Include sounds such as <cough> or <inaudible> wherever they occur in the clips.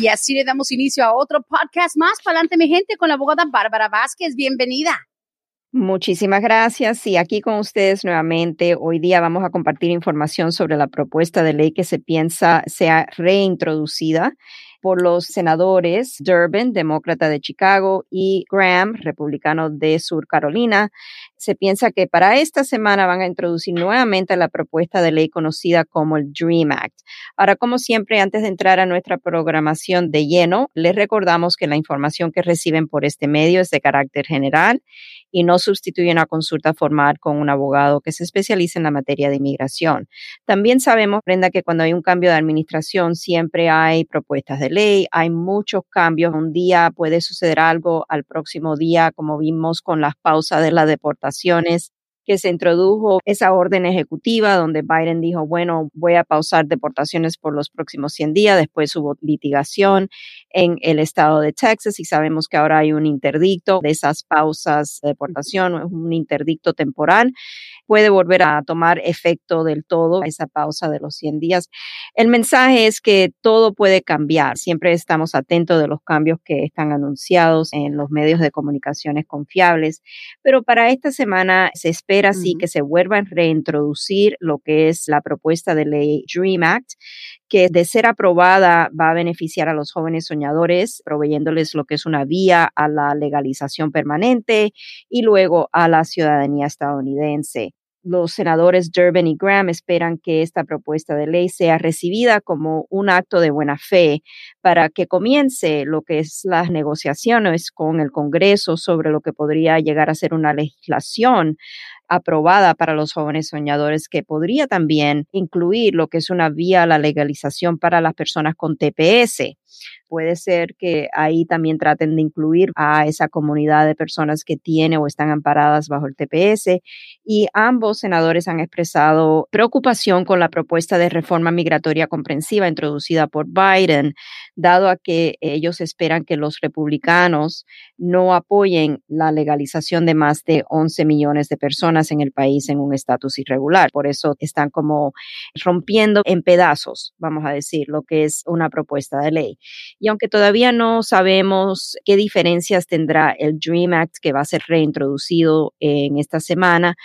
Y así le damos inicio a otro podcast más. Pa'lante mi gente con la abogada Bárbara Vázquez. Bienvenida. Muchísimas gracias. Y aquí con ustedes nuevamente, hoy día vamos a compartir información sobre la propuesta de ley que se piensa sea reintroducida por los senadores Durbin, demócrata de Chicago, y Graham, republicano de Sur Carolina. Se piensa que para esta semana van a introducir nuevamente la propuesta de ley conocida como el DREAM Act. Ahora, como siempre, antes de entrar a nuestra programación de lleno, les recordamos que la información que reciben por este medio es de carácter general y no sustituye una consulta formal con un abogado que se especialice en la materia de inmigración. También sabemos, Brenda, que cuando hay un cambio de administración siempre hay propuestas de ley, hay muchos cambios. Un día puede suceder algo, al próximo día, como vimos con las pausas de las deportaciones, que se introdujo esa orden ejecutiva donde Biden dijo, bueno, voy a pausar deportaciones por los próximos 100 días. Después hubo litigación en el estado de Texas y sabemos que ahora hay un interdicto de esas pausas de deportación, un interdicto temporal puede volver a tomar efecto del todo esa pausa de los 100 días. El mensaje es que todo puede cambiar. Siempre estamos atentos de los cambios que están anunciados en los medios de comunicaciones confiables, pero para esta semana se espera sí que se vuelva a reintroducir lo que es la propuesta de ley Dream Act que de ser aprobada va a beneficiar a los jóvenes soñadores, proveyéndoles lo que es una vía a la legalización permanente y luego a la ciudadanía estadounidense. Los senadores Durbin y Graham esperan que esta propuesta de ley sea recibida como un acto de buena fe para que comience lo que es las negociaciones con el Congreso sobre lo que podría llegar a ser una legislación aprobada para los jóvenes soñadores que podría también incluir lo que es una vía a la legalización para las personas con TPS. Puede ser que ahí también traten de incluir a esa comunidad de personas que tiene o están amparadas bajo el TPS. Y ambos senadores han expresado preocupación con la propuesta de reforma migratoria comprensiva introducida por Biden, dado a que ellos esperan que los republicanos no apoyen la legalización de más de 11 millones de personas en el país en un estatus irregular. Por eso están como rompiendo en pedazos, vamos a decir, lo que es una propuesta de ley. Y aunque todavía no sabemos qué diferencias tendrá el Dream Act que va a ser reintroducido en esta semana,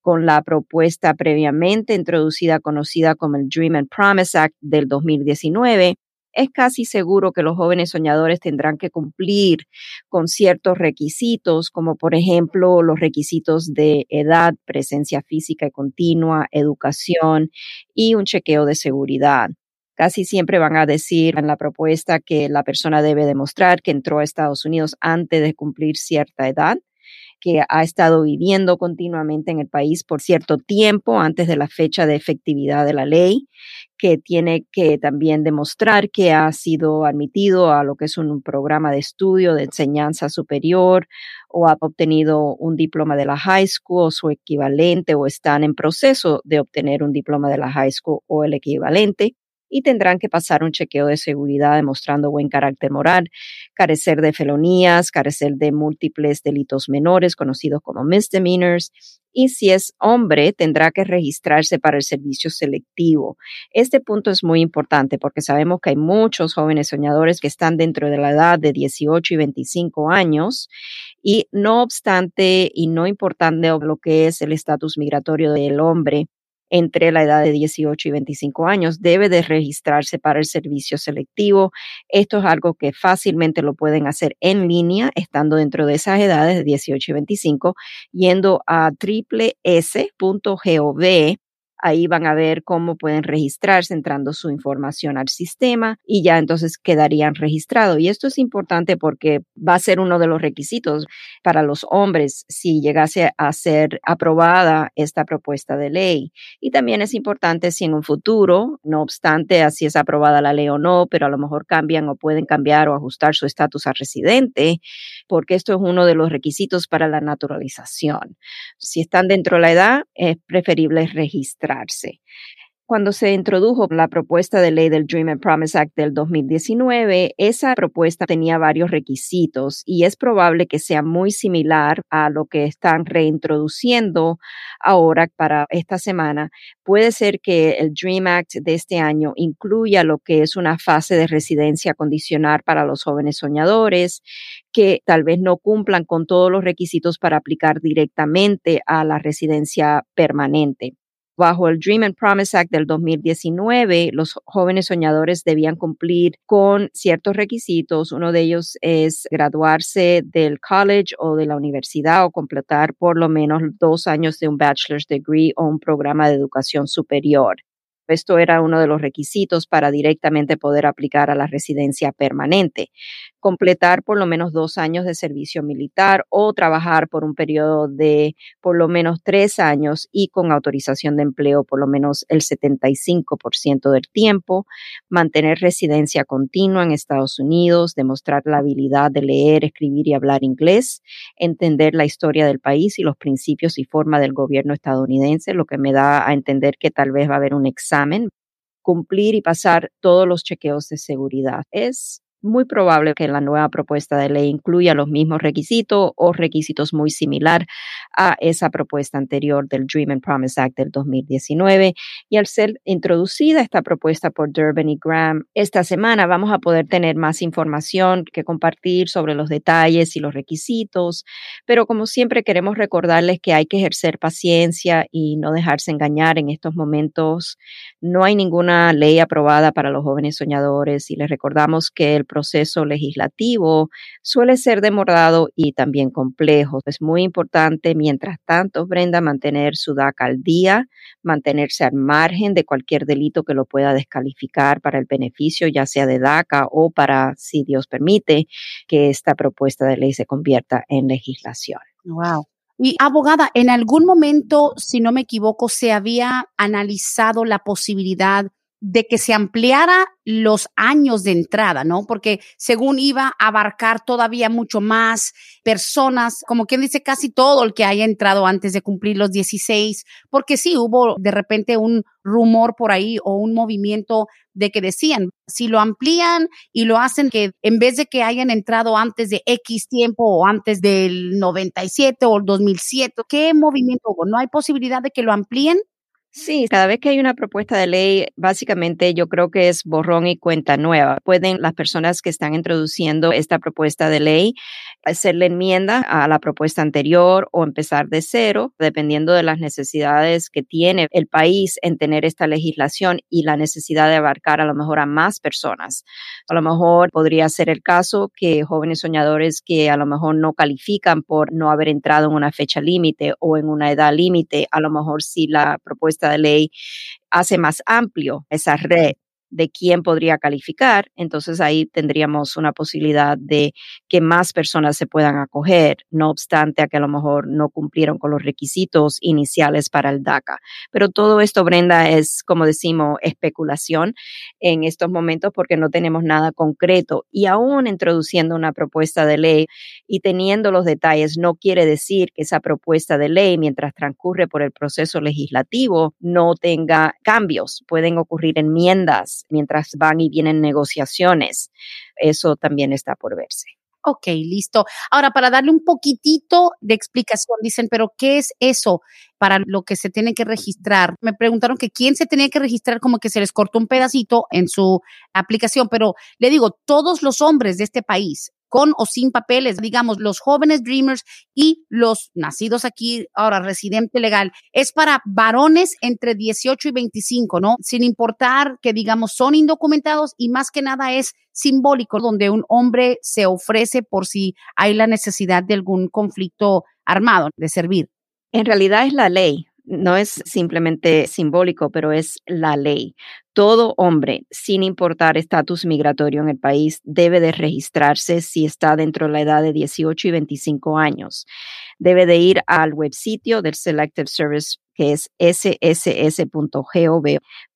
con la propuesta previamente introducida conocida como el Dream and Promise Act del 2019, es casi seguro que los jóvenes soñadores tendrán que cumplir con ciertos requisitos, como por ejemplo los requisitos de edad, presencia física y continua, educación y un chequeo de seguridad. Casi siempre van a decir en la propuesta que la persona debe demostrar que entró a Estados Unidos antes de cumplir cierta edad que ha estado viviendo continuamente en el país por cierto tiempo antes de la fecha de efectividad de la ley, que tiene que también demostrar que ha sido admitido a lo que es un programa de estudio de enseñanza superior o ha obtenido un diploma de la high school o su equivalente o están en proceso de obtener un diploma de la high school o el equivalente y tendrán que pasar un chequeo de seguridad demostrando buen carácter moral, carecer de felonías, carecer de múltiples delitos menores conocidos como misdemeanors y si es hombre tendrá que registrarse para el servicio selectivo. Este punto es muy importante porque sabemos que hay muchos jóvenes soñadores que están dentro de la edad de 18 y 25 años y no obstante y no importante lo que es el estatus migratorio del hombre, entre la edad de 18 y 25 años debe de registrarse para el servicio selectivo. Esto es algo que fácilmente lo pueden hacer en línea, estando dentro de esas edades de 18 y 25, yendo a tripless.gov Ahí van a ver cómo pueden registrarse entrando su información al sistema y ya entonces quedarían registrados. Y esto es importante porque va a ser uno de los requisitos para los hombres si llegase a ser aprobada esta propuesta de ley. Y también es importante si en un futuro, no obstante, así es aprobada la ley o no, pero a lo mejor cambian o pueden cambiar o ajustar su estatus a residente, porque esto es uno de los requisitos para la naturalización. Si están dentro de la edad, es preferible Cuando se introdujo la propuesta de ley del Dream and Promise Act del 2019, esa propuesta tenía varios requisitos y es probable que sea muy similar a lo que están reintroduciendo ahora para esta semana. Puede ser que el Dream Act de este año incluya lo que es una fase de residencia condicional para los jóvenes soñadores, que tal vez no cumplan con todos los requisitos para aplicar directamente a la residencia permanente. Bajo el Dream and Promise Act del 2019, los jóvenes soñadores debían cumplir con ciertos requisitos. Uno de ellos es graduarse del college o de la universidad o completar por lo menos dos años de un bachelor's degree o un programa de educación superior. Esto era uno de los requisitos para directamente poder aplicar a la residencia permanente. Completar por lo menos dos años de servicio militar o trabajar por un periodo de por lo menos tres años y con autorización de empleo por lo menos el 75% del tiempo. Mantener residencia continua en Estados Unidos, demostrar la habilidad de leer, escribir y hablar inglés, entender la historia del país y los principios y forma del gobierno estadounidense, lo que me da a entender que tal vez va a haber un examen cumplir y pasar todos los chequeos de seguridad. Es muy probable que la nueva propuesta de ley incluya los mismos requisitos o requisitos muy similar a esa propuesta anterior del Dream and Promise Act del 2019. Y al ser introducida esta propuesta por Durbin y Graham esta semana, vamos a poder tener más información que compartir sobre los detalles y los requisitos. Pero como siempre queremos recordarles que hay que ejercer paciencia y no dejarse engañar en estos momentos. No hay ninguna ley aprobada para los jóvenes soñadores y les recordamos que el proceso legislativo suele ser demorado y también complejo. Es muy importante, mientras tanto, Brenda, mantener su DACA al día, mantenerse al margen de cualquier delito que lo pueda descalificar para el beneficio, ya sea de DACA o para, si Dios permite, que esta propuesta de ley se convierta en legislación. Wow. Y abogada, en algún momento, si no me equivoco, se había analizado la posibilidad de que se ampliara los años de entrada, ¿no? Porque según iba a abarcar todavía mucho más personas, como quien dice casi todo el que haya entrado antes de cumplir los 16, porque sí hubo de repente un rumor por ahí o un movimiento de que decían, si lo amplían y lo hacen que en vez de que hayan entrado antes de X tiempo o antes del 97 o el 2007, ¿qué movimiento hubo? ¿No hay posibilidad de que lo amplíen? Sí, cada vez que hay una propuesta de ley, básicamente yo creo que es borrón y cuenta nueva. Pueden las personas que están introduciendo esta propuesta de ley hacerle enmienda a la propuesta anterior o empezar de cero, dependiendo de las necesidades que tiene el país en tener esta legislación y la necesidad de abarcar a lo mejor a más personas. A lo mejor podría ser el caso que jóvenes soñadores que a lo mejor no califican por no haber entrado en una fecha límite o en una edad límite, a lo mejor si la propuesta de ley hace más amplio esa red de quién podría calificar, entonces ahí tendríamos una posibilidad de que más personas se puedan acoger, no obstante a que a lo mejor no cumplieron con los requisitos iniciales para el DACA. Pero todo esto, Brenda, es, como decimos, especulación en estos momentos porque no tenemos nada concreto y aún introduciendo una propuesta de ley y teniendo los detalles, no quiere decir que esa propuesta de ley, mientras transcurre por el proceso legislativo, no tenga cambios. Pueden ocurrir enmiendas mientras van y vienen negociaciones. Eso también está por verse. Ok, listo. Ahora, para darle un poquitito de explicación, dicen, pero ¿qué es eso para lo que se tiene que registrar? Me preguntaron que quién se tenía que registrar, como que se les cortó un pedacito en su aplicación, pero le digo, todos los hombres de este país, con o sin papeles, digamos, los jóvenes dreamers y los nacidos aquí, ahora residente legal, es para varones entre 18 y 25, ¿no? Sin importar que, digamos, son indocumentados y más que nada es simbólico, donde un hombre se ofrece por si hay la necesidad de algún conflicto armado, de servir. En realidad es la ley no es simplemente simbólico, pero es la ley. Todo hombre, sin importar estatus migratorio en el país, debe de registrarse si está dentro de la edad de 18 y 25 años. Debe de ir al web sitio del Selective Service que es sss.gov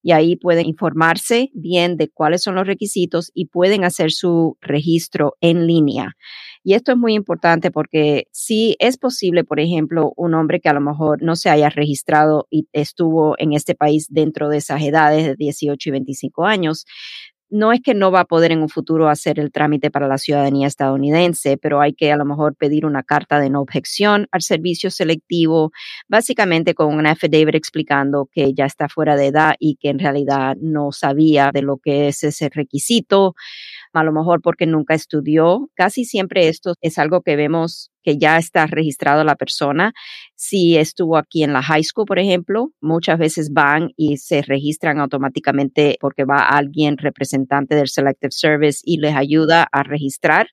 y ahí pueden informarse bien de cuáles son los requisitos y pueden hacer su registro en línea. Y esto es muy importante porque si es posible, por ejemplo, un hombre que a lo mejor no se haya registrado y estuvo en este país dentro de esas edades de 18 y 25 años, no es que no va a poder en un futuro hacer el trámite para la ciudadanía estadounidense, pero hay que a lo mejor pedir una carta de no objeción al servicio selectivo, básicamente con un affidavit explicando que ya está fuera de edad y que en realidad no sabía de lo que es ese requisito a lo mejor porque nunca estudió. Casi siempre esto es algo que vemos que ya está registrado la persona. Si estuvo aquí en la high school, por ejemplo, muchas veces van y se registran automáticamente porque va alguien representante del Selective Service y les ayuda a registrar.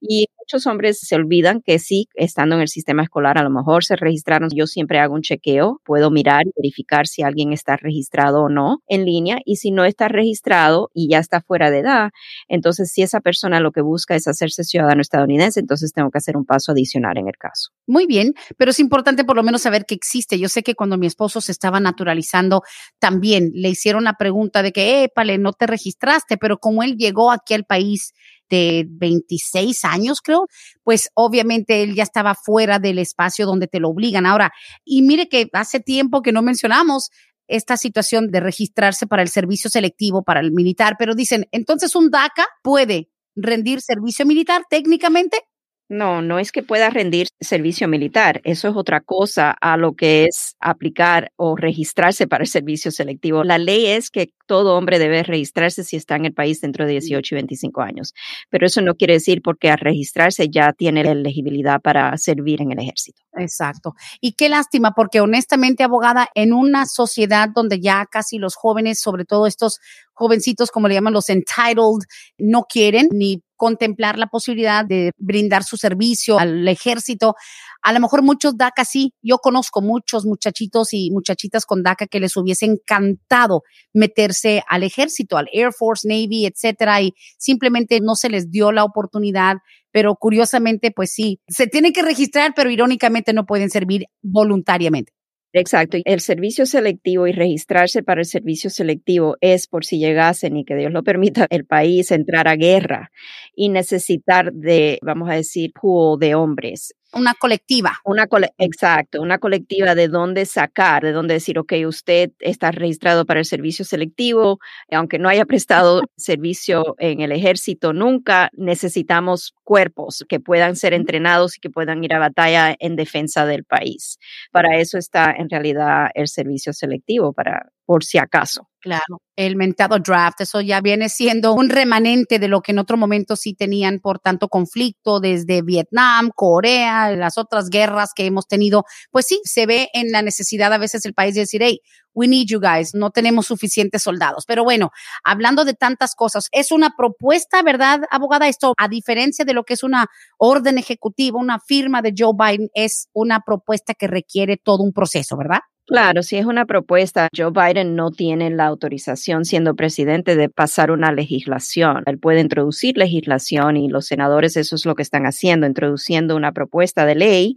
Y muchos hombres se olvidan que sí, estando en el sistema escolar, a lo mejor se registraron. Yo siempre hago un chequeo, puedo mirar y verificar si alguien está registrado o no en línea. Y si no está registrado y ya está fuera de edad, entonces si esa persona lo que busca es hacerse ciudadano estadounidense, entonces tengo que hacer un paso adicional en el caso. Muy bien, pero es importante por lo menos saber que existe. Yo sé que cuando mi esposo se estaba naturalizando, también le hicieron la pregunta de que, épale, no te registraste, pero como él llegó aquí al país, de 26 años, creo, pues obviamente él ya estaba fuera del espacio donde te lo obligan. Ahora, y mire que hace tiempo que no mencionamos esta situación de registrarse para el servicio selectivo para el militar, pero dicen, entonces un DACA puede rendir servicio militar técnicamente. No, no es que pueda rendir servicio militar. Eso es otra cosa a lo que es aplicar o registrarse para el servicio selectivo. La ley es que todo hombre debe registrarse si está en el país dentro de 18 y 25 años. Pero eso no quiere decir porque al registrarse ya tiene la elegibilidad para servir en el ejército. Exacto. Y qué lástima, porque honestamente, abogada, en una sociedad donde ya casi los jóvenes, sobre todo estos jovencitos, como le llaman los entitled, no quieren ni contemplar la posibilidad de brindar su servicio al ejército. A lo mejor muchos DACA sí, yo conozco muchos muchachitos y muchachitas con DACA que les hubiese encantado meterse al ejército, al Air Force, Navy, etcétera, y simplemente no se les dio la oportunidad, pero curiosamente, pues sí, se tienen que registrar, pero irónicamente no pueden servir voluntariamente. Exacto. El servicio selectivo y registrarse para el servicio selectivo es por si llegasen y que Dios lo permita el país entrar a guerra y necesitar de, vamos a decir, pool de hombres una colectiva. Una exacto, una colectiva de dónde sacar, de dónde decir, ok, usted está registrado para el servicio selectivo, aunque no haya prestado servicio en el ejército nunca, necesitamos cuerpos que puedan ser entrenados y que puedan ir a batalla en defensa del país. Para eso está en realidad el servicio selectivo, para por si acaso. Claro, el mentado draft, eso ya viene siendo un remanente de lo que en otro momento sí tenían por tanto conflicto desde Vietnam, Corea, las otras guerras que hemos tenido. Pues sí, se ve en la necesidad a veces el país de decir, hey, we need you guys, no tenemos suficientes soldados. Pero bueno, hablando de tantas cosas, es una propuesta, ¿verdad, abogada? Esto, a diferencia de lo que es una orden ejecutiva, una firma de Joe Biden, es una propuesta que requiere todo un proceso, ¿verdad? Claro, si es una propuesta, Joe Biden no tiene la autorización siendo presidente de pasar una legislación. Él puede introducir legislación y los senadores eso es lo que están haciendo, introduciendo una propuesta de ley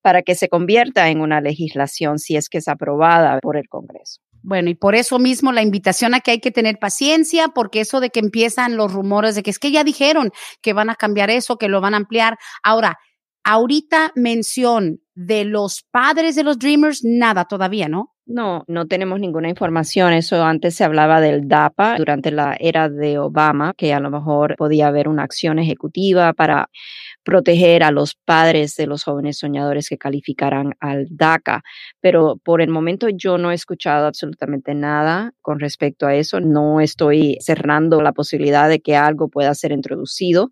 para que se convierta en una legislación si es que es aprobada por el Congreso. Bueno, y por eso mismo la invitación a que hay que tener paciencia, porque eso de que empiezan los rumores de que es que ya dijeron que van a cambiar eso, que lo van a ampliar. Ahora, ahorita mención de los padres de los Dreamers, nada todavía, ¿no? No, no tenemos ninguna información. Eso antes se hablaba del DAPA durante la era de Obama, que a lo mejor podía haber una acción ejecutiva para proteger a los padres de los jóvenes soñadores que calificaran al DACA. Pero por el momento yo no he escuchado absolutamente nada con respecto a eso. No estoy cerrando la posibilidad de que algo pueda ser introducido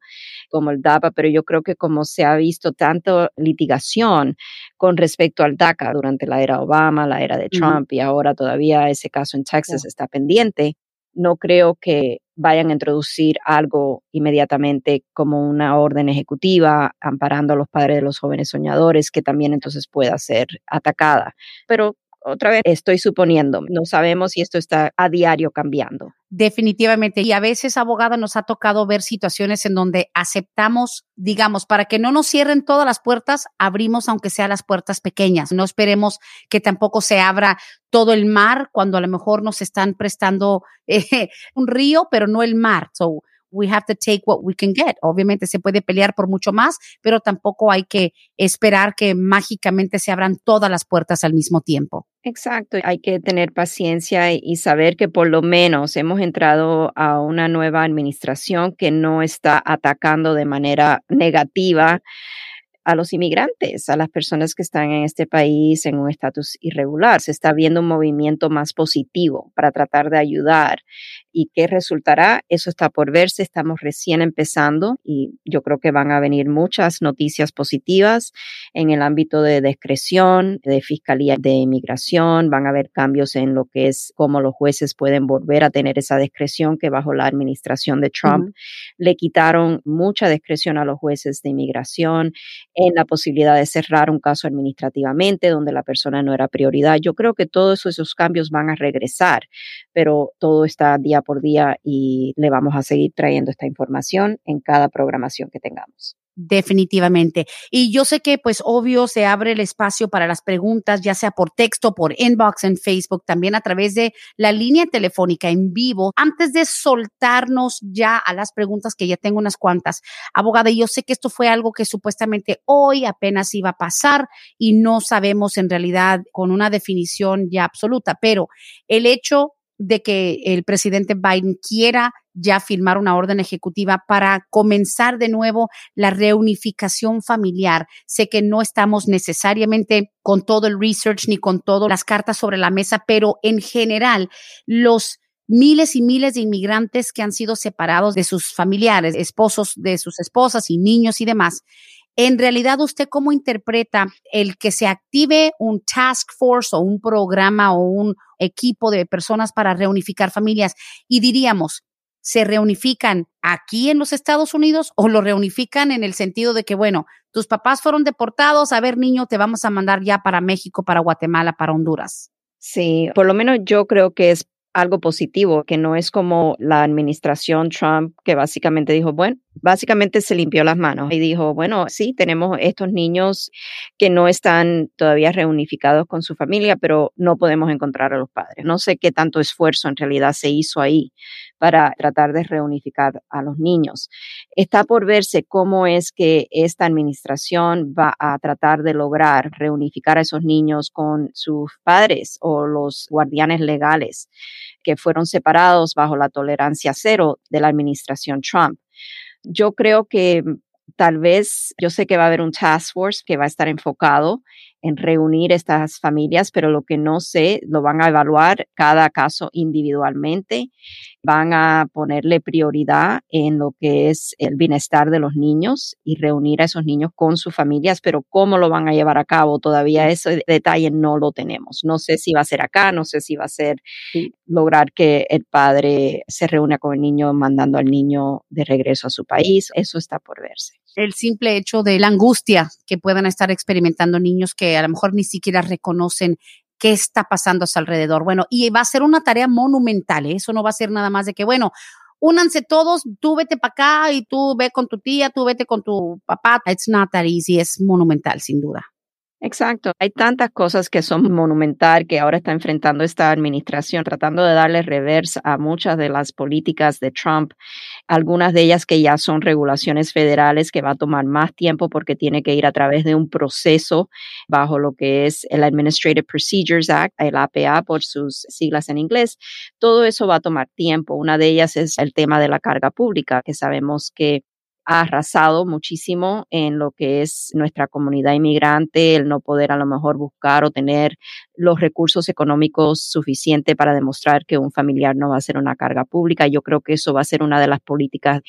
como el DAPA, pero yo creo que como se ha visto tanto litigación con respecto al DACA durante la era Obama, la era de Trump y ahora todavía ese caso en Texas está pendiente, no creo que vayan a introducir algo inmediatamente como una orden ejecutiva amparando a los padres de los jóvenes soñadores que también entonces pueda ser atacada. Pero otra vez estoy suponiendo, no sabemos si esto está a diario cambiando. Definitivamente. Y a veces, abogada, nos ha tocado ver situaciones en donde aceptamos, digamos, para que no nos cierren todas las puertas, abrimos aunque sea las puertas pequeñas. No esperemos que tampoco se abra todo el mar cuando a lo mejor nos están prestando <laughs> eh, un río, pero no el mar. So, we have to take what we can get. Obviamente se puede pelear por mucho más, pero tampoco hay que esperar que mágicamente se abran todas las puertas al mismo tiempo. Exacto, hay que tener paciencia y saber que por lo menos hemos entrado a una nueva administración que no está atacando de manera negativa a los inmigrantes, a las personas que están en este país en un estatus irregular. Se está viendo un movimiento más positivo para tratar de ayudar. Y qué resultará, eso está por verse, estamos recién empezando y yo creo que van a venir muchas noticias positivas en el ámbito de discreción, de fiscalía de inmigración, van a haber cambios en lo que es cómo los jueces pueden volver a tener esa discreción que bajo la administración de Trump le quitaron mucha discreción a los jueces de inmigración en la posibilidad de cerrar un caso administrativamente donde la persona no era prioridad. Yo creo que todos esos cambios van a regresar, pero todo está día por día y le vamos a seguir trayendo esta información en cada programación que tengamos. Definitivamente. Y yo sé que, pues, obvio, se abre el espacio para las preguntas, ya sea por texto, por inbox en Facebook, también a través de la línea telefónica en vivo. Antes de soltarnos ya a las preguntas, que ya tengo unas cuantas, abogada, yo sé que esto fue algo que supuestamente hoy apenas iba a pasar y no sabemos en realidad con una definición ya absoluta, pero el hecho de que el presidente Biden quiera ya firmar una orden ejecutiva para comenzar de nuevo la reunificación familiar. Sé que no estamos necesariamente con todo el research ni con todas las cartas sobre la mesa, pero en general los miles y miles de inmigrantes que han sido separados de sus familiares, esposos de sus esposas y niños y demás, en realidad, ¿usted cómo interpreta el que se active un task force o un programa o un equipo de personas para reunificar familias? Y diríamos, ¿se reunifican aquí en los Estados Unidos o lo reunifican en el sentido de que, bueno, tus papás fueron deportados, a ver, niño, te vamos a mandar ya para México, para Guatemala, para Honduras? Sí, por lo menos yo creo que es algo positivo, que no es como la administración Trump que básicamente dijo, bueno, básicamente se limpió las manos y dijo, bueno, sí, tenemos estos niños que no están todavía reunificados con su familia, pero no podemos encontrar a los padres. No sé qué tanto esfuerzo en realidad se hizo ahí para tratar de reunificar a los niños. Está por verse cómo es que esta administración va a tratar de lograr reunificar a esos niños con sus padres o los guardianes legales que fueron separados bajo la tolerancia cero de la administración Trump. Yo creo que tal vez, yo sé que va a haber un task force que va a estar enfocado en reunir estas familias, pero lo que no sé, lo van a evaluar cada caso individualmente, van a ponerle prioridad en lo que es el bienestar de los niños y reunir a esos niños con sus familias, pero cómo lo van a llevar a cabo, todavía ese detalle no lo tenemos. No sé si va a ser acá, no sé si va a ser lograr que el padre se reúna con el niño mandando al niño de regreso a su país, eso está por verse el simple hecho de la angustia que puedan estar experimentando niños que a lo mejor ni siquiera reconocen qué está pasando a su alrededor. Bueno, y va a ser una tarea monumental, ¿eh? eso no va a ser nada más de que, bueno, únanse todos, tú vete para acá y tú ve con tu tía, tú vete con tu papá. It's not that easy, es monumental, sin duda. Exacto. Hay tantas cosas que son monumental que ahora está enfrentando esta administración, tratando de darle reversa a muchas de las políticas de Trump, algunas de ellas que ya son regulaciones federales que va a tomar más tiempo porque tiene que ir a través de un proceso bajo lo que es el Administrative Procedures Act, el APA por sus siglas en inglés. Todo eso va a tomar tiempo. Una de ellas es el tema de la carga pública, que sabemos que ha arrasado muchísimo en lo que es nuestra comunidad inmigrante, el no poder a lo mejor buscar o tener los recursos económicos suficientes para demostrar que un familiar no va a ser una carga pública. Yo creo que eso va a ser una de las políticas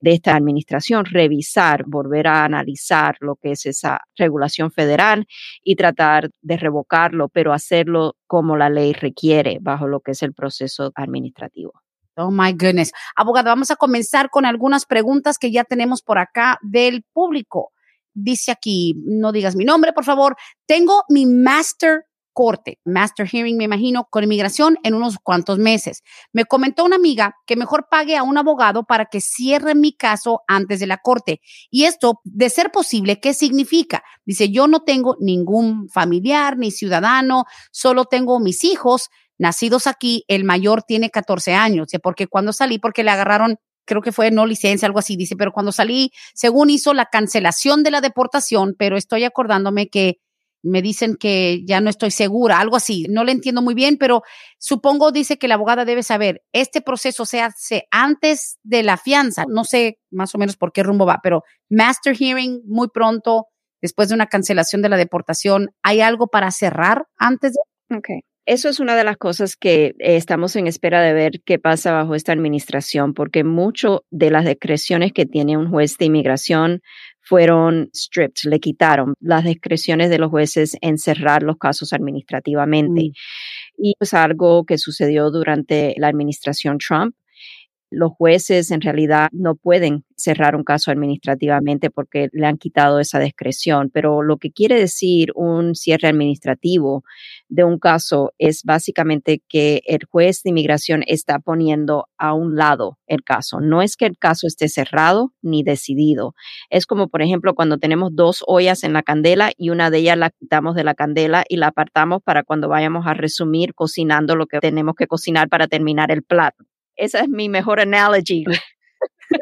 de esta administración, revisar, volver a analizar lo que es esa regulación federal y tratar de revocarlo, pero hacerlo como la ley requiere bajo lo que es el proceso administrativo. Oh my goodness. Abogado, vamos a comenzar con algunas preguntas que ya tenemos por acá del público. Dice aquí, no digas mi nombre, por favor. Tengo mi master corte, master hearing, me imagino, con inmigración en unos cuantos meses. Me comentó una amiga que mejor pague a un abogado para que cierre mi caso antes de la corte. Y esto, de ser posible, ¿qué significa? Dice, yo no tengo ningún familiar ni ciudadano, solo tengo mis hijos nacidos aquí. El mayor tiene 14 años, porque cuando salí, porque le agarraron creo que fue no licencia, algo así, dice, pero cuando salí, según hizo la cancelación de la deportación, pero estoy acordándome que me dicen que ya no estoy segura, algo así. No le entiendo muy bien, pero supongo dice que la abogada debe saber, este proceso se hace antes de la fianza. No sé más o menos por qué rumbo va, pero master hearing muy pronto, después de una cancelación de la deportación, ¿hay algo para cerrar antes de? Okay. Eso es una de las cosas que eh, estamos en espera de ver qué pasa bajo esta administración, porque mucho de las discreciones que tiene un juez de inmigración fueron stripped, le quitaron las discreciones de los jueces en cerrar los casos administrativamente. Mm. Y es algo que sucedió durante la administración Trump los jueces en realidad no pueden cerrar un caso administrativamente porque le han quitado esa discreción, pero lo que quiere decir un cierre administrativo de un caso es básicamente que el juez de inmigración está poniendo a un lado el caso. No es que el caso esté cerrado ni decidido. Es como, por ejemplo, cuando tenemos dos ollas en la candela y una de ellas la quitamos de la candela y la apartamos para cuando vayamos a resumir cocinando lo que tenemos que cocinar para terminar el plato. Esa es mi mejor analogy. <laughs>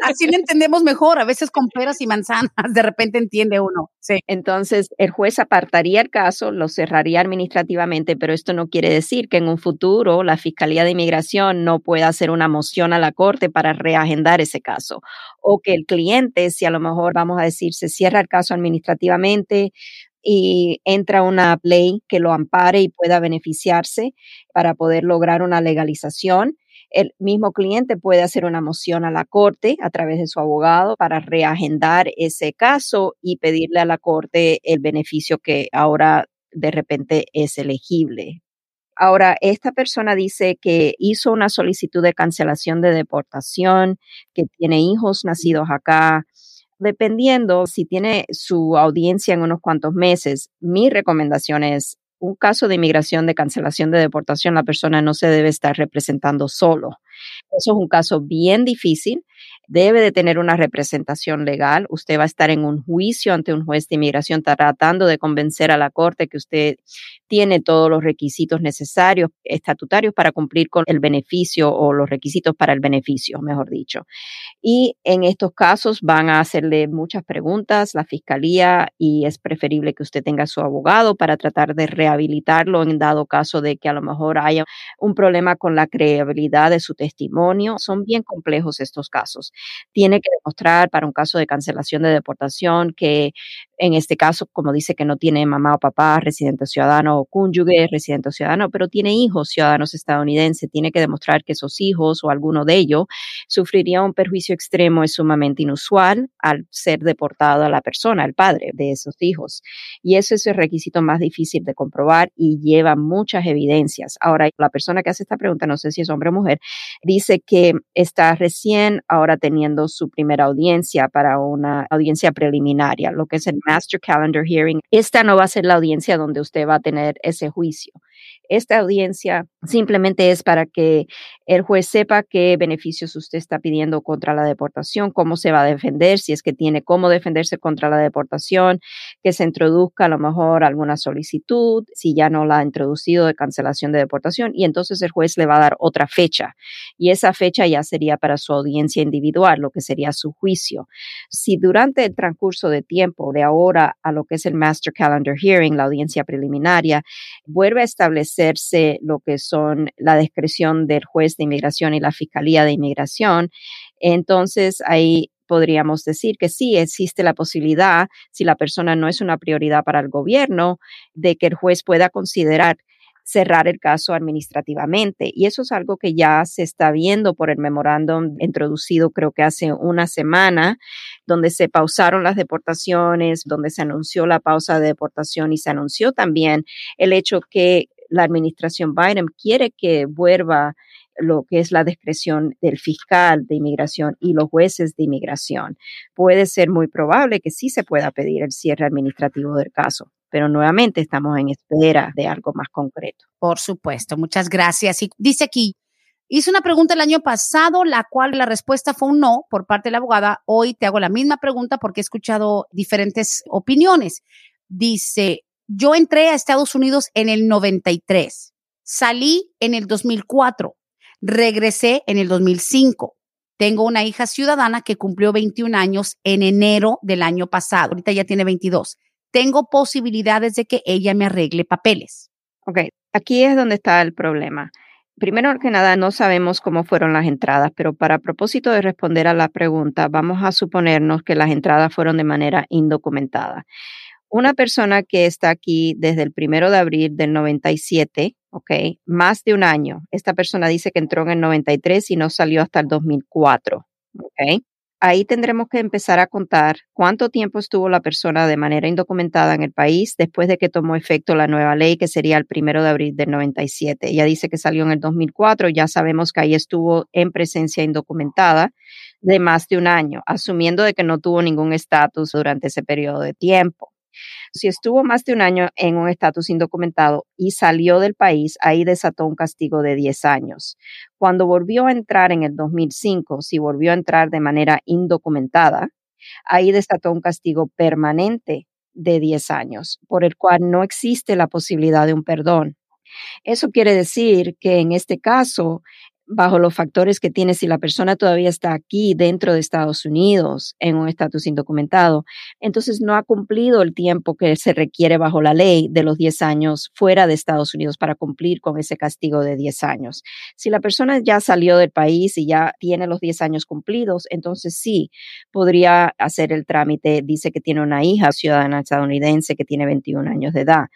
Así lo entendemos mejor, a veces con peras y manzanas, de repente entiende uno. Sí. Entonces, el juez apartaría el caso, lo cerraría administrativamente, pero esto no quiere decir que en un futuro la Fiscalía de Inmigración no pueda hacer una moción a la Corte para reagendar ese caso. O que el cliente, si a lo mejor vamos a decir, se cierra el caso administrativamente, y entra una ley que lo ampare y pueda beneficiarse para poder lograr una legalización el mismo cliente puede hacer una moción a la corte a través de su abogado para reagendar ese caso y pedirle a la corte el beneficio que ahora de repente es elegible. Ahora, esta persona dice que hizo una solicitud de cancelación de deportación, que tiene hijos nacidos acá. Dependiendo si tiene su audiencia en unos cuantos meses, mi recomendación es un caso de inmigración de cancelación de deportación, la persona no se debe estar representando solo. Eso es un caso bien difícil debe de tener una representación legal. Usted va a estar en un juicio ante un juez de inmigración tratando de convencer a la corte que usted tiene todos los requisitos necesarios estatutarios para cumplir con el beneficio o los requisitos para el beneficio, mejor dicho. Y en estos casos van a hacerle muchas preguntas la fiscalía y es preferible que usted tenga su abogado para tratar de rehabilitarlo en dado caso de que a lo mejor haya un problema con la creabilidad de su testimonio. Son bien complejos estos casos tiene que demostrar para un caso de cancelación de deportación que en este caso, como dice que no tiene mamá o papá, residente ciudadano o cónyuge, residente ciudadano, pero tiene hijos ciudadanos estadounidenses, tiene que demostrar que esos hijos o alguno de ellos sufriría un perjuicio extremo es sumamente inusual al ser deportado a la persona, al padre de esos hijos. Y ese es el requisito más difícil de comprobar y lleva muchas evidencias. Ahora, la persona que hace esta pregunta, no sé si es hombre o mujer, dice que está recién ahora teniendo su primera audiencia para una audiencia preliminaria, lo que es el Master Calendar Hearing. Esta no va a ser la audiencia donde usted va a tener ese juicio. Esta audiencia simplemente es para que el juez sepa qué beneficios usted está pidiendo contra la deportación, cómo se va a defender, si es que tiene cómo defenderse contra la deportación, que se introduzca a lo mejor alguna solicitud, si ya no la ha introducido de cancelación de deportación, y entonces el juez le va a dar otra fecha. Y esa fecha ya sería para su audiencia individual, lo que sería su juicio. Si durante el transcurso de tiempo, de ahora a lo que es el Master Calendar Hearing, la audiencia preliminaria, vuelve a establecerse lo que la discreción del juez de inmigración y la fiscalía de inmigración, entonces ahí podríamos decir que sí existe la posibilidad, si la persona no es una prioridad para el gobierno, de que el juez pueda considerar cerrar el caso administrativamente. Y eso es algo que ya se está viendo por el memorándum introducido creo que hace una semana, donde se pausaron las deportaciones, donde se anunció la pausa de deportación y se anunció también el hecho que la administración Biden quiere que vuelva lo que es la discreción del fiscal de inmigración y los jueces de inmigración. Puede ser muy probable que sí se pueda pedir el cierre administrativo del caso. pero nuevamente estamos en espera de algo más concreto. Por supuesto, muchas gracias. Y dice aquí, hice una pregunta el año pasado, la cual la respuesta fue un no por parte de la abogada. Hoy te hago la misma pregunta porque he escuchado diferentes opiniones. Dice, yo entré a Estados Unidos en el 93, salí en el 2004, regresé en el 2005. Tengo una hija ciudadana que cumplió 21 años en enero del año pasado. Ahorita ya tiene 22. Tengo posibilidades de que ella me arregle papeles. Ok, aquí es donde está el problema. Primero que nada, no sabemos cómo fueron las entradas, pero para propósito de responder a la pregunta, vamos a suponernos que las entradas fueron de manera indocumentada. Una persona que está aquí desde el primero de abril del 97, ok, más de un año. Esta persona dice que entró en el 93 y no salió hasta el 2004, ok. Ahí tendremos que empezar a contar cuánto tiempo estuvo la persona de manera indocumentada en el país después de que tomó efecto la nueva ley, que sería el primero de abril del 97. Ella dice que salió en el 2004, ya sabemos que ahí estuvo en presencia indocumentada de más de un año, asumiendo de que no tuvo ningún estatus durante ese periodo de tiempo. Si estuvo más de un año en un estatus indocumentado y salió del país, ahí desató un castigo de 10 años. Cuando volvió a entrar en el 2005, si volvió a entrar de manera indocumentada, ahí desató un castigo permanente de 10 años, por el cual no existe la posibilidad de un perdón. Eso quiere decir que en este caso bajo los factores que tiene si la persona todavía está aquí dentro de Estados Unidos en un estatus indocumentado, entonces no ha cumplido el tiempo que se requiere bajo la ley de los 10 años fuera de Estados Unidos para cumplir con ese castigo de 10 años. Si la persona ya salió del país y ya tiene los 10 años cumplidos, entonces sí podría hacer el trámite. Dice que tiene una hija ciudadana estadounidense que tiene 21 años de edad.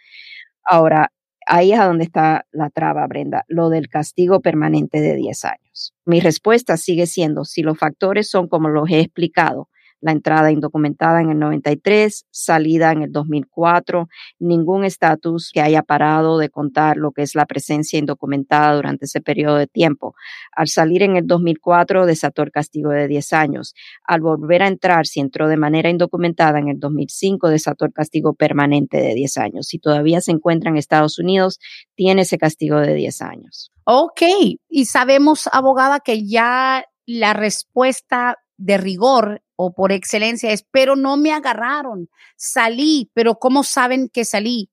Ahora, ahí es a donde está la traba, Brenda, lo del castigo permanente de 10 años. Mi respuesta sigue siendo, si los factores son como los he explicado, la entrada indocumentada en el 93, salida en el 2004, ningún estatus que haya parado de contar lo que es la presencia indocumentada durante ese periodo de tiempo. Al salir en el 2004, desató el castigo de 10 años. Al volver a entrar, si entró de manera indocumentada en el 2005, desató el castigo permanente de 10 años. Si todavía se encuentra en Estados Unidos, tiene ese castigo de 10 años. Ok, y sabemos, abogada, que ya la respuesta de rigor o por excelencia es, pero no me agarraron, salí, pero ¿cómo saben que salí?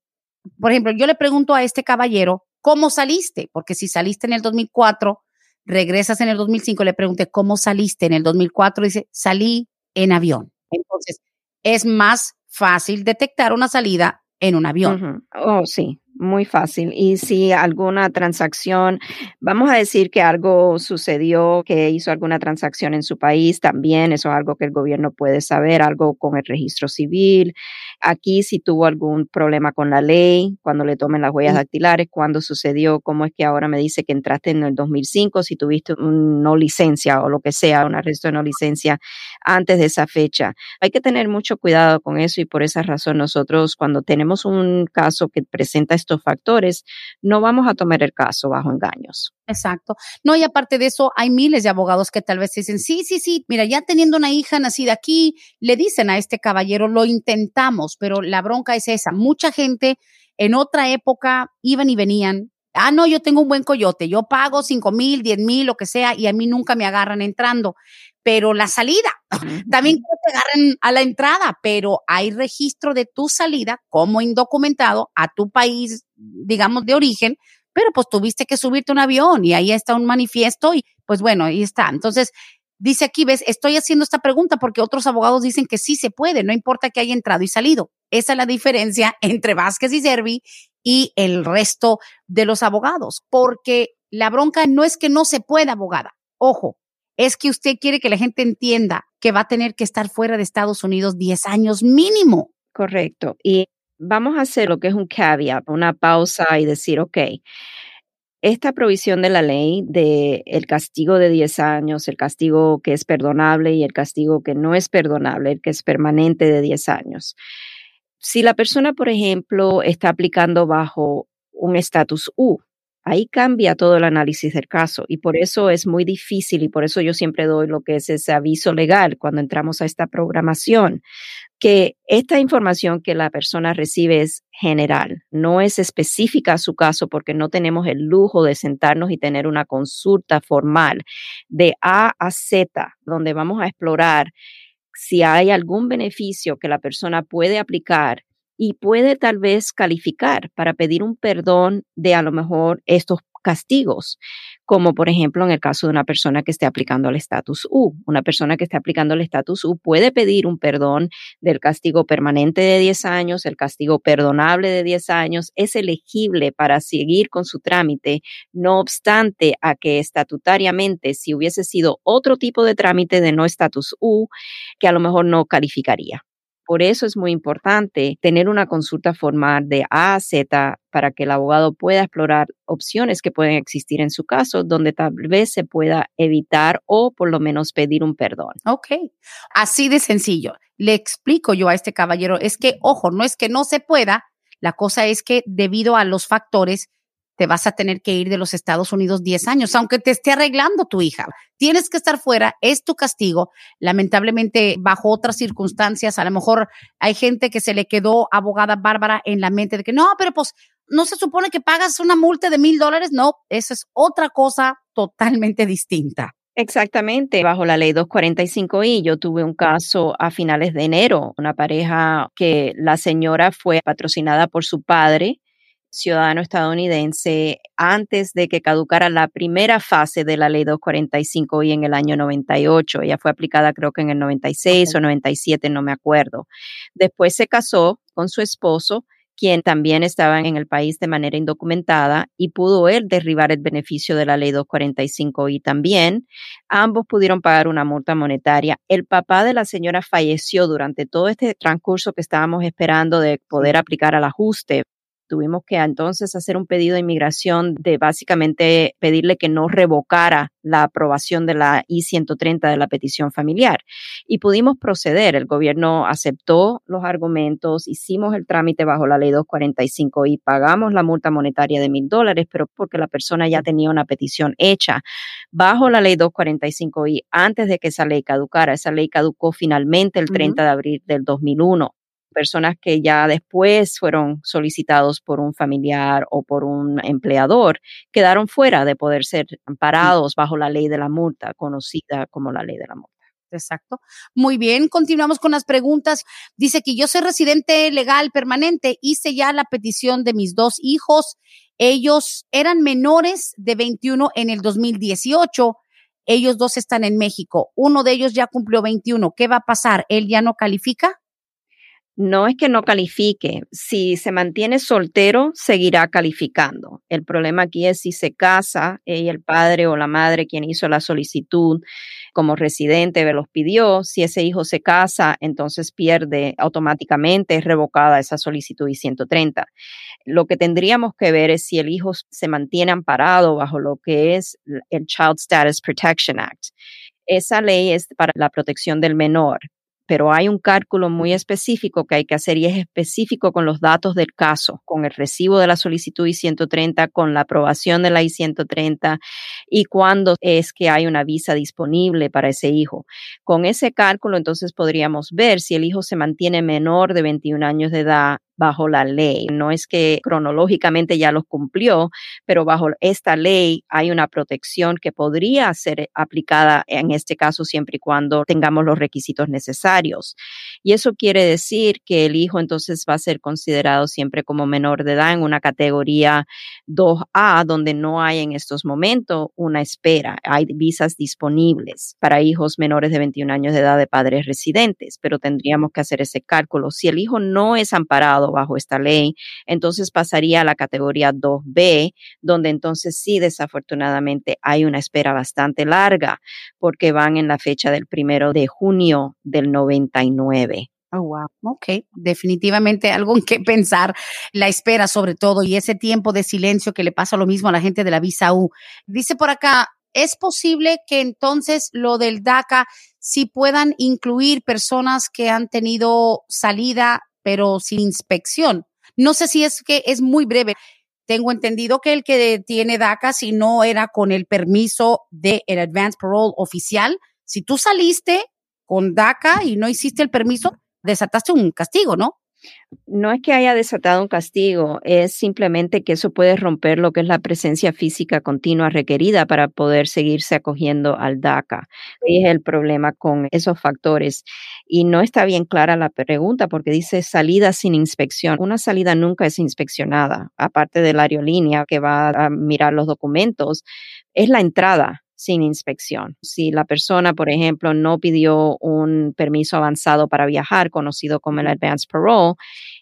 Por ejemplo, yo le pregunto a este caballero, ¿cómo saliste? Porque si saliste en el 2004, regresas en el 2005, le pregunté, ¿cómo saliste en el 2004? Dice, salí en avión. Entonces, es más fácil detectar una salida en un avión. Oh, sí, muy fácil. Y si alguna transacción, vamos a decir que algo sucedió, que hizo alguna transacción en su país, también eso es algo que el gobierno puede saber, algo con el registro civil. Aquí si tuvo algún problema con la ley, cuando le tomen las huellas dactilares, cuándo sucedió, cómo es que ahora me dice que entraste en el 2005, si tuviste una no licencia o lo que sea, un arresto de no licencia antes de esa fecha. Hay que tener mucho cuidado con eso y por esa razón nosotros cuando tenemos un caso que presenta estos factores, no vamos a tomar el caso bajo engaños. Exacto. No, y aparte de eso, hay miles de abogados que tal vez dicen, sí, sí, sí, mira, ya teniendo una hija nacida aquí, le dicen a este caballero, lo intentamos, pero la bronca es esa. Mucha gente en otra época iban y venían. Ah, no, yo tengo un buen coyote, yo pago cinco mil, diez mil, lo que sea, y a mí nunca me agarran entrando pero la salida, también te agarren a la entrada, pero hay registro de tu salida como indocumentado a tu país, digamos, de origen, pero pues tuviste que subirte un avión y ahí está un manifiesto y pues bueno, ahí está. Entonces, dice aquí, ves, estoy haciendo esta pregunta porque otros abogados dicen que sí se puede, no importa que haya entrado y salido. Esa es la diferencia <laughs> entre Vázquez y Servi y el resto de los abogados, porque la bronca no es que no se pueda, abogada. Ojo, es que usted quiere que la gente entienda que va a tener que estar fuera de Estados Unidos 10 años mínimo. Correcto. Y vamos a hacer lo que es un caveat, una pausa y decir, ok, esta provisión de la ley de el castigo de 10 años, el castigo que es perdonable y el castigo que no es perdonable, el que es permanente de 10 años. Si la persona, por ejemplo, está aplicando bajo un estatus U, ahí cambia todo el análisis del caso y por eso es muy difícil y por eso yo siempre doy lo que es ese aviso legal cuando entramos a esta programación, que esta información que la persona recibe es general, no es específica a su caso porque no tenemos el lujo de sentarnos y tener una consulta formal de A a Z, donde vamos a explorar si hay algún beneficio que la persona puede aplicar y puede tal vez calificar para pedir un perdón de a lo mejor estos castigos, como por ejemplo en el caso de una persona que esté aplicando el estatus U. Una persona que esté aplicando el estatus U puede pedir un perdón del castigo permanente de 10 años, el castigo perdonable de 10 años, es elegible para seguir con su trámite, no obstante a que estatutariamente, si hubiese sido otro tipo de trámite de no estatus U, que a lo mejor no calificaría. Por eso es muy importante tener una consulta formal de A a Z para que el abogado pueda explorar opciones que pueden existir en su caso, donde tal vez se pueda evitar o por lo menos pedir un perdón. Ok, así de sencillo. Le explico yo a este caballero, es que, ojo, no es que no se pueda, la cosa es que debido a los factores te vas a tener que ir de los Estados Unidos 10 años, aunque te esté arreglando tu hija. Tienes que estar fuera, es tu castigo. Lamentablemente, bajo otras circunstancias, a lo mejor hay gente que se le quedó abogada Bárbara en la mente de que no, pero pues no se supone que pagas una multa de mil dólares. No, esa es otra cosa totalmente distinta. Exactamente, bajo la ley 245i yo tuve un caso a finales de enero, una pareja que la señora fue patrocinada por su padre ciudadano estadounidense antes de que caducara la primera fase de la ley 245 y en el año 98. Ella fue aplicada creo que en el 96 o 97, no me acuerdo. Después se casó con su esposo quien también estaba en el país de manera indocumentada y pudo él derribar el beneficio de la ley 245 y también. Ambos pudieron pagar una multa monetaria. El papá de la señora falleció durante todo este transcurso que estábamos esperando de poder aplicar al ajuste. Tuvimos que entonces hacer un pedido de inmigración de básicamente pedirle que no revocara la aprobación de la I-130 de la petición familiar. Y pudimos proceder. El gobierno aceptó los argumentos, hicimos el trámite bajo la ley 245 y pagamos la multa monetaria de mil dólares, pero porque la persona ya tenía una petición hecha bajo la ley 245 y antes de que esa ley caducara. Esa ley caducó finalmente el 30 de abril del 2001 personas que ya después fueron solicitados por un familiar o por un empleador, quedaron fuera de poder ser amparados bajo la ley de la multa, conocida como la ley de la multa. Exacto. Muy bien, continuamos con las preguntas. Dice que yo soy residente legal permanente, hice ya la petición de mis dos hijos. Ellos eran menores de 21 en el 2018. Ellos dos están en México. Uno de ellos ya cumplió 21. ¿Qué va a pasar? ¿Él ya no califica? No es que no califique. Si se mantiene soltero, seguirá calificando. El problema aquí es si se casa, y el padre o la madre quien hizo la solicitud como residente los pidió. Si ese hijo se casa, entonces pierde automáticamente, es revocada esa solicitud y 130. Lo que tendríamos que ver es si el hijo se mantiene amparado bajo lo que es el Child Status Protection Act. Esa ley es para la protección del menor pero hay un cálculo muy específico que hay que hacer y es específico con los datos del caso, con el recibo de la solicitud I-130, con la aprobación de la I-130 y cuándo es que hay una visa disponible para ese hijo. Con ese cálculo entonces podríamos ver si el hijo se mantiene menor de 21 años de edad bajo la ley. No es que cronológicamente ya los cumplió, pero bajo esta ley hay una protección que podría ser aplicada en este caso siempre y cuando tengamos los requisitos necesarios. Y eso quiere decir que el hijo entonces va a ser considerado siempre como menor de edad en una categoría 2A, donde no hay en estos momentos una espera. Hay visas disponibles para hijos menores de 21 años de edad de padres residentes, pero tendríamos que hacer ese cálculo. Si el hijo no es amparado, bajo esta ley, entonces pasaría a la categoría 2B, donde entonces sí, desafortunadamente, hay una espera bastante larga, porque van en la fecha del primero de junio del 99. Oh, wow. Ok, definitivamente algo en que pensar, la espera sobre todo y ese tiempo de silencio que le pasa lo mismo a la gente de la visa U. Dice por acá, ¿es posible que entonces lo del DACA sí puedan incluir personas que han tenido salida pero sin inspección. No sé si es que es muy breve. tengo entendido que el que tiene DACA, si no era con el permiso del el advance parole oficial, si tú saliste con DACA y no hiciste el permiso, desataste un castigo, ¿no? No es que haya desatado un castigo, es simplemente que eso puede romper lo que es la presencia física continua requerida para poder seguirse acogiendo al DACA. Y es el problema con esos factores. Y no está bien clara la pregunta porque dice salida sin inspección. Una salida nunca es inspeccionada, aparte de la aerolínea que va a mirar los documentos, es la entrada sin inspección. Si la persona, por ejemplo, no pidió un permiso avanzado para viajar, conocido como el advance parole,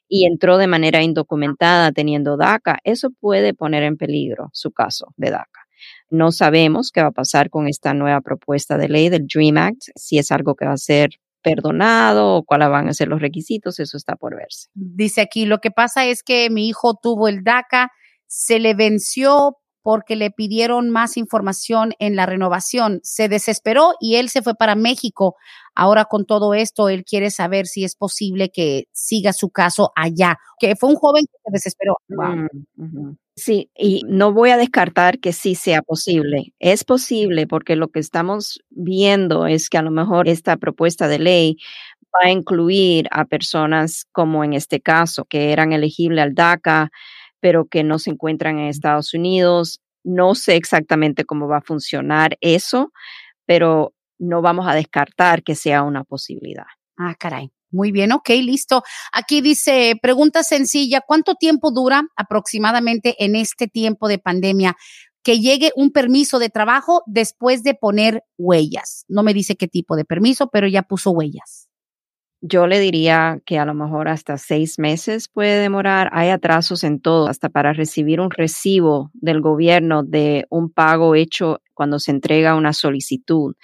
y entró de manera indocumentada teniendo DACA, eso puede poner en peligro su caso de DACA. No sabemos qué va a pasar con esta nueva propuesta de ley del DREAM Act, si es algo que va a ser perdonado o cuáles van a ser los requisitos, eso está por verse. Dice aquí, lo que pasa es que mi hijo tuvo el DACA, se le venció porque le pidieron más información en la renovación. Se desesperó y él se fue para México. Ahora con todo esto, él quiere saber si es posible que siga su caso allá. Que fue un joven que se desesperó. Mm, sí, y no voy a descartar que sí sea posible. Es posible porque lo que estamos viendo es que a lo mejor esta propuesta de ley va a incluir a personas como en este caso, que eran elegibles al DACA, pero que no se encuentran en Estados Unidos. No sé exactamente cómo va a funcionar eso, pero no vamos a descartar que sea una posibilidad. Ah, caray. Muy bien, ok, listo. Aquí dice, pregunta sencilla, ¿cuánto tiempo dura aproximadamente en este tiempo de pandemia que llegue un permiso de trabajo después de poner huellas? No me dice qué tipo de permiso, pero ya puso huellas. Yo le diría que a lo mejor hasta seis meses puede demorar. Hay atrasos en todo, hasta para recibir un recibo del gobierno de un pago hecho cuando se entrega una solicitud.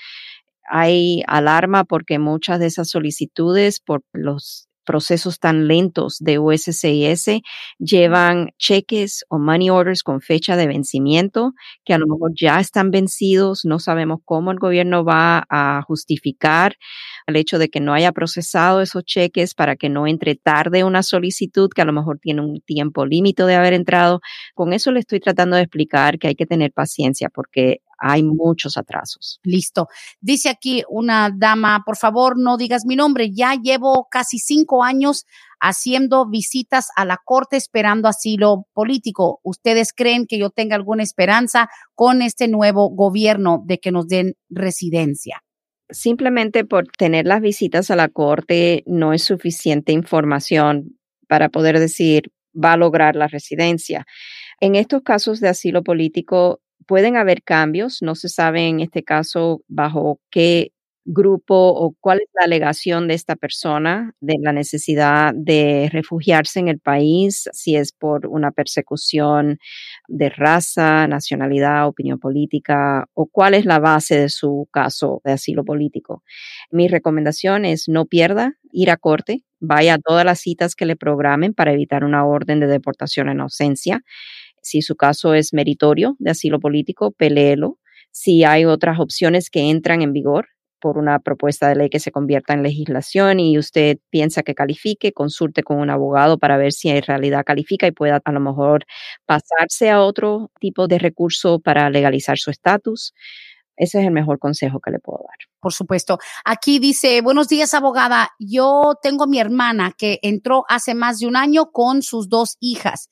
Hay alarma porque muchas de esas solicitudes por los procesos tan lentos de USCIS llevan cheques o money orders con fecha de vencimiento que a lo mejor ya están vencidos. No sabemos cómo el gobierno va a justificar el hecho de que no haya procesado esos cheques para que no entre tarde una solicitud que a lo mejor tiene un tiempo límite de haber entrado. Con eso le estoy tratando de explicar que hay que tener paciencia porque hay muchos atrasos. Listo. Dice aquí una dama, por favor, no digas mi nombre. Ya llevo casi cinco años haciendo visitas a la corte esperando asilo político. ¿Ustedes creen que yo tenga alguna esperanza con este nuevo gobierno de que nos den residencia? Simplemente por tener las visitas a la corte no es suficiente información para poder decir va a lograr la residencia. En estos casos de asilo político, pueden haber cambios, no se sabe en este caso bajo qué grupo o cuál es la alegación de esta persona de la necesidad de refugiarse en el país, si es por una persecución de raza, nacionalidad, opinión política o cuál es la base de su caso de asilo político. Mi recomendación es no pierda ir a corte, vaya a todas las citas que le programen para evitar una orden de deportación en ausencia si su caso es meritorio de asilo político, peleelo. Si hay otras opciones que entran en vigor por una propuesta de ley que se convierta en legislación y usted piensa que califique, consulte con un abogado para ver si en realidad califica y pueda a lo mejor pasarse a otro tipo de recurso para legalizar su estatus. Ese es el mejor consejo que le puedo dar. Por supuesto. Aquí dice, buenos días, abogada. Yo tengo mi hermana que entró hace más de un año con sus dos hijas.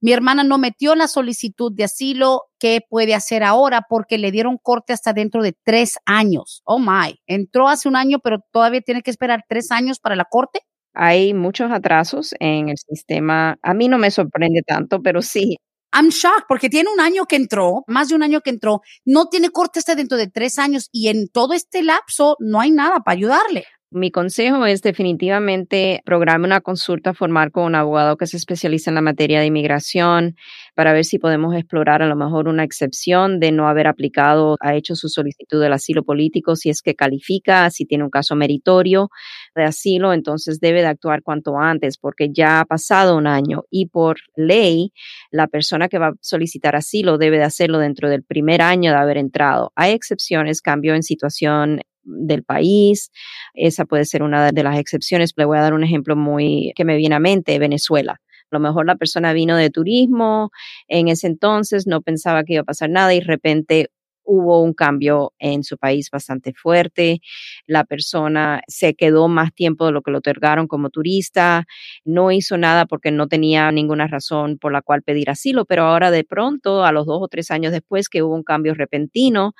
Mi hermana no metió la solicitud de asilo. ¿Qué puede hacer ahora? Porque le dieron corte hasta dentro de tres años. Oh my. Entró hace un año, pero todavía tiene que esperar tres años para la corte. Hay muchos atrasos en el sistema. A mí no me sorprende tanto, pero sí. I'm shocked porque tiene un año que entró, más de un año que entró, no tiene corte hasta dentro de tres años y en todo este lapso no hay nada para ayudarle. Mi consejo es definitivamente programe una consulta formal con un abogado que se especializa en la materia de inmigración para ver si podemos explorar a lo mejor una excepción de no haber aplicado, ha hecho su solicitud del asilo político, si es que califica, si tiene un caso meritorio de asilo, entonces debe de actuar cuanto antes porque ya ha pasado un año y por ley la persona que va a solicitar asilo debe de hacerlo dentro del primer año de haber entrado. Hay excepciones, cambio en situación del país. Esa puede ser una de las excepciones. Le voy a dar un ejemplo muy que me viene a mente, Venezuela. A lo mejor la persona vino de turismo en ese entonces, no pensaba que iba a pasar nada y de repente hubo un cambio en su país bastante fuerte. La persona se quedó más tiempo de lo que lo otorgaron como turista, no hizo nada porque no tenía ninguna razón por la cual pedir asilo, pero ahora de pronto, a los dos o tres años después que hubo un cambio repentino,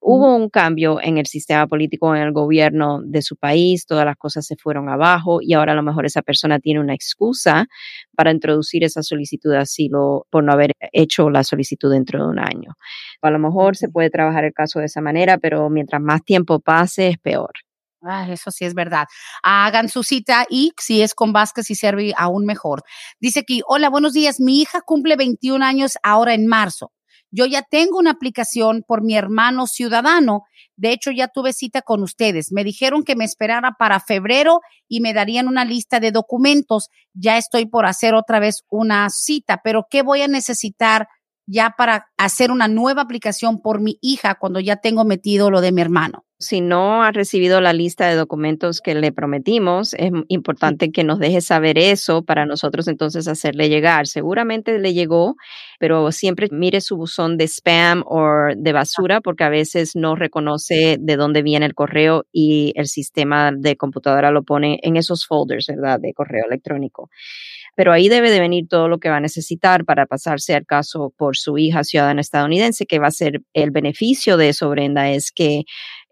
Hubo un cambio en el sistema político, en el gobierno de su país, todas las cosas se fueron abajo y ahora a lo mejor esa persona tiene una excusa para introducir esa solicitud de asilo por no haber hecho la solicitud dentro de un año. A lo mejor se puede trabajar el caso de esa manera, pero mientras más tiempo pase es peor. Ah, eso sí es verdad. Hagan su cita y si es con Vázquez y Servi, aún mejor. Dice aquí, hola, buenos días. Mi hija cumple 21 años ahora en marzo. Yo ya tengo una aplicación por mi hermano ciudadano. De hecho, ya tuve cita con ustedes. Me dijeron que me esperara para febrero y me darían una lista de documentos. Ya estoy por hacer otra vez una cita, pero ¿qué voy a necesitar ya para hacer una nueva aplicación por mi hija cuando ya tengo metido lo de mi hermano? Si no ha recibido la lista de documentos que le prometimos, es importante que nos deje saber eso para nosotros entonces hacerle llegar. Seguramente le llegó, pero siempre mire su buzón de spam o de basura porque a veces no reconoce de dónde viene el correo y el sistema de computadora lo pone en esos folders, ¿verdad? De correo electrónico pero ahí debe de venir todo lo que va a necesitar para pasarse al caso por su hija ciudadana estadounidense, que va a ser el beneficio de eso, Brenda, es que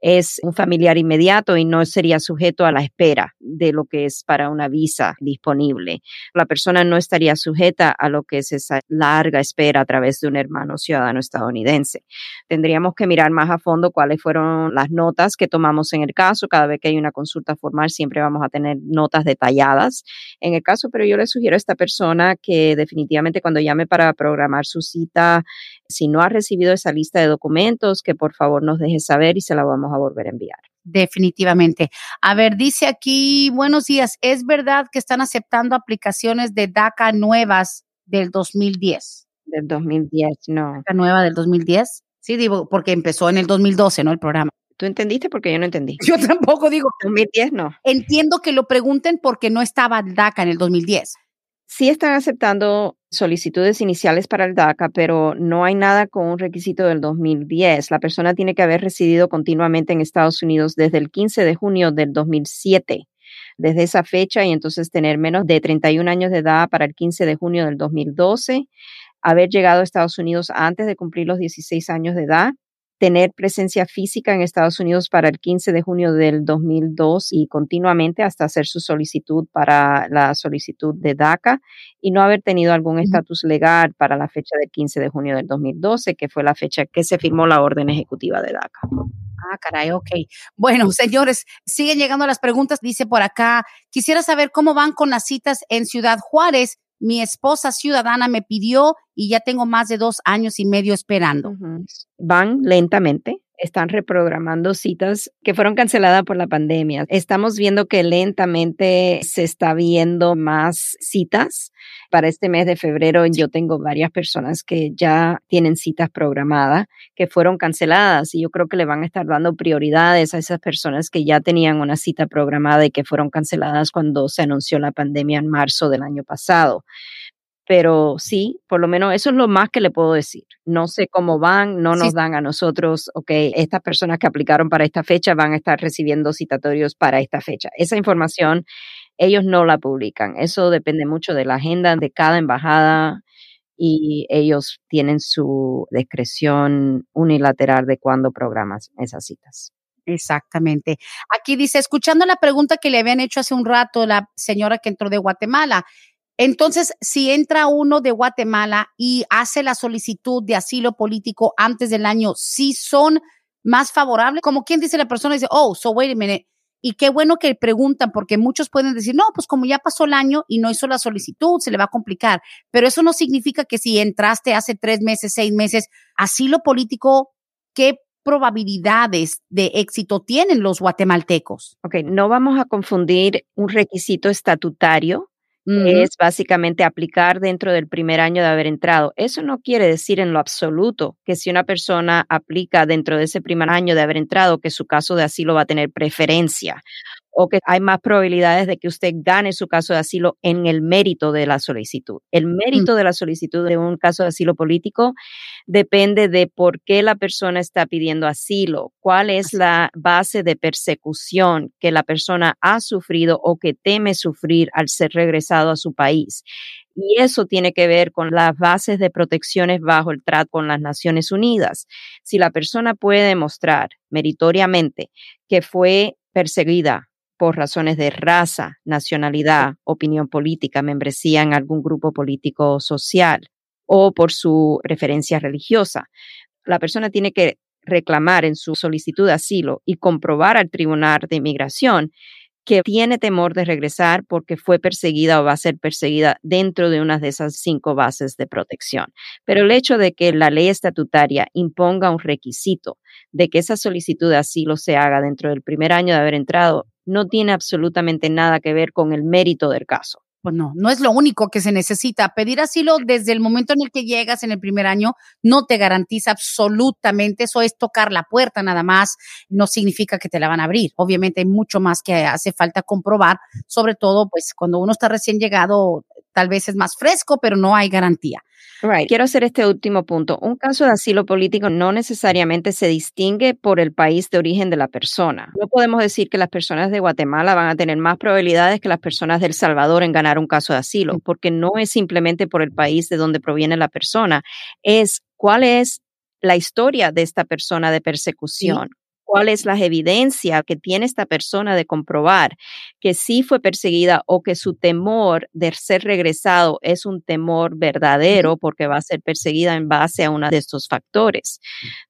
es un familiar inmediato y no sería sujeto a la espera de lo que es para una visa disponible. La persona no estaría sujeta a lo que es esa larga espera a través de un hermano ciudadano estadounidense. Tendríamos que mirar más a fondo cuáles fueron las notas que tomamos en el caso. Cada vez que hay una consulta formal siempre vamos a tener notas detalladas en el caso, pero yo le sugiero a esta persona que definitivamente cuando llame para programar su cita, si no ha recibido esa lista de documentos, que por favor nos deje saber y se la vamos a volver a enviar. Definitivamente. A ver, dice aquí, buenos días, ¿es verdad que están aceptando aplicaciones de DACA nuevas del 2010? Del 2010, no. ¿DACA nueva del 2010? Sí, digo, porque empezó en el 2012, ¿no? El programa. ¿Tú entendiste? Porque yo no entendí. <laughs> Yo tampoco digo. 2010 no. Entiendo que lo pregunten porque no estaba DACA en el 2010. Sí están aceptando solicitudes iniciales para el DACA, pero no hay nada con un requisito del 2010. La persona tiene que haber residido continuamente en Estados Unidos desde el 15 de junio del 2007. Desde esa fecha y entonces tener menos de 31 años de edad para el 15 de junio del 2012, haber llegado a Estados Unidos antes de cumplir los 16 años de edad, tener presencia física en Estados Unidos para el 15 de junio del 2002 y continuamente hasta hacer su solicitud para la solicitud de DACA y no haber tenido algún estatus legal para la fecha del 15 de junio del 2012, que fue la fecha que se firmó la orden ejecutiva de DACA. Ah, caray, ok. Bueno, señores, siguen llegando las preguntas. Dice por acá, quisiera saber cómo van con las citas en Ciudad Juárez mi esposa ciudadana me pidió y ya tengo más de dos años y medio esperando. Van lentamente, están reprogramando citas que fueron canceladas por la pandemia. Estamos viendo que lentamente se está viendo más citas. Para este mes de febrero yo tengo varias personas que ya tienen citas programadas que fueron canceladas y yo creo que le van a estar dando prioridades a esas personas que ya tenían una cita programada y que fueron canceladas cuando se anunció la pandemia en marzo del año pasado pero sí, por lo menos eso es lo más que le puedo decir. No sé cómo van, no nos dan a nosotros, ok, estas personas que aplicaron para esta fecha van a estar recibiendo citatorios para esta fecha. Esa información ellos no la publican. Eso depende mucho de la agenda de cada embajada y ellos tienen su discreción unilateral de cuándo programan esas citas. Exactamente. Aquí dice, escuchando la pregunta que le habían hecho hace un rato la señora que entró de Guatemala, entonces, si entra uno de Guatemala y hace la solicitud de asilo político antes del año, sí son más favorables, como quien dice la persona, dice, oh, so wait a minute. Y qué bueno que preguntan, porque muchos pueden decir, no, pues como ya pasó el año y no hizo la solicitud, se le va a complicar. Pero eso no significa que si entraste hace tres meses, seis meses, asilo político, ¿qué probabilidades de éxito tienen los guatemaltecos? Ok, no vamos a confundir un requisito estatutario es básicamente aplicar dentro del primer año de haber entrado. Eso no quiere decir en lo absoluto que si una persona aplica dentro de ese primer año de haber entrado, que su caso de asilo va a tener preferencia o que hay más probabilidades de que usted gane su caso de asilo en el mérito de la solicitud. El mérito de la solicitud de un caso de asilo político depende de por qué la persona está pidiendo asilo, cuál es la base de persecución que la persona ha sufrido o que teme sufrir al ser regresado a su país. Y eso tiene que ver con las bases de protecciones bajo el trato con las Naciones Unidas. Si la persona puede demostrar meritoriamente que fue perseguida por razones de raza, nacionalidad, opinión política, membresía en algún grupo político social o por su preferencia religiosa. La persona tiene que reclamar en su solicitud de asilo y comprobar al Tribunal de Inmigración que tiene temor de regresar porque fue perseguida o va a ser perseguida dentro de una de esas cinco bases de protección. Pero el hecho de que la ley estatutaria imponga un requisito de que esa solicitud de asilo se haga dentro del primer año de haber entrado no tiene absolutamente nada que ver con el mérito del caso. Pues no, no es lo único que se necesita. Pedir asilo desde el momento en el que llegas en el primer año no te garantiza absolutamente, eso es tocar la puerta nada más, no significa que te la van a abrir. Obviamente hay mucho más que hace falta comprobar, sobre todo pues cuando uno está recién llegado, tal vez es más fresco, pero no hay garantía. Right. Quiero hacer este último punto. Un caso de asilo político no necesariamente se distingue por el país de origen de la persona. No podemos decir que las personas de Guatemala van a tener más probabilidades que las personas de El Salvador en ganar un caso de asilo, porque no es simplemente por el país de donde proviene la persona, es cuál es la historia de esta persona de persecución cuál es la evidencia que tiene esta persona de comprobar que sí fue perseguida o que su temor de ser regresado es un temor verdadero porque va a ser perseguida en base a uno de estos factores.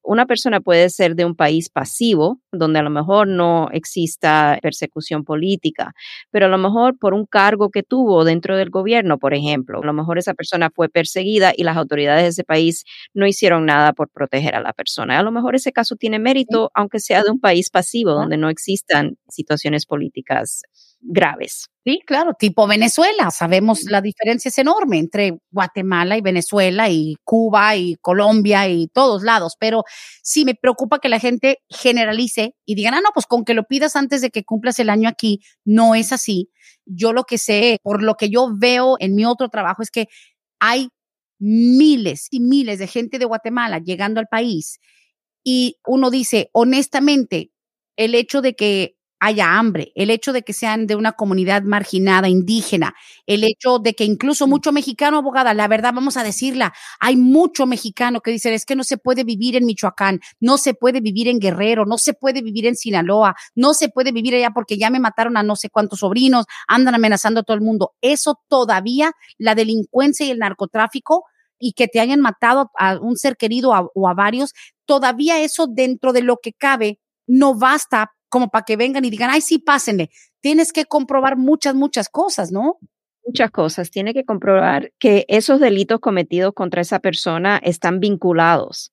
Una persona puede ser de un país pasivo, donde a lo mejor no exista persecución política, pero a lo mejor por un cargo que tuvo dentro del gobierno, por ejemplo, a lo mejor esa persona fue perseguida y las autoridades de ese país no hicieron nada por proteger a la persona. A lo mejor ese caso tiene mérito, aunque sea de un país pasivo donde no existan situaciones políticas graves. Sí, claro, tipo Venezuela. Sabemos la diferencia es enorme entre Guatemala y Venezuela y Cuba y Colombia y todos lados. Pero sí me preocupa que la gente generalice y digan, ah, no, pues con que lo pidas antes de que cumplas el año aquí, no es así. Yo lo que sé, por lo que yo veo en mi otro trabajo, es que hay miles y miles de gente de Guatemala llegando al país y uno dice, honestamente, el hecho de que haya hambre, el hecho de que sean de una comunidad marginada, indígena, el hecho de que incluso mucho mexicano, abogada, la verdad vamos a decirla, hay mucho mexicano que dicen, es que no se puede vivir en Michoacán, no se puede vivir en Guerrero, no se puede vivir en Sinaloa, no se puede vivir allá porque ya me mataron a no sé cuántos sobrinos, andan amenazando a todo el mundo. Eso todavía, la delincuencia y el narcotráfico, y que te hayan matado a un ser querido o a varios, todavía eso dentro de lo que cabe no basta como para que vengan y digan, ay, sí, pásenle. Tienes que comprobar muchas, muchas cosas, ¿no? Muchas cosas. Tiene que comprobar que esos delitos cometidos contra esa persona están vinculados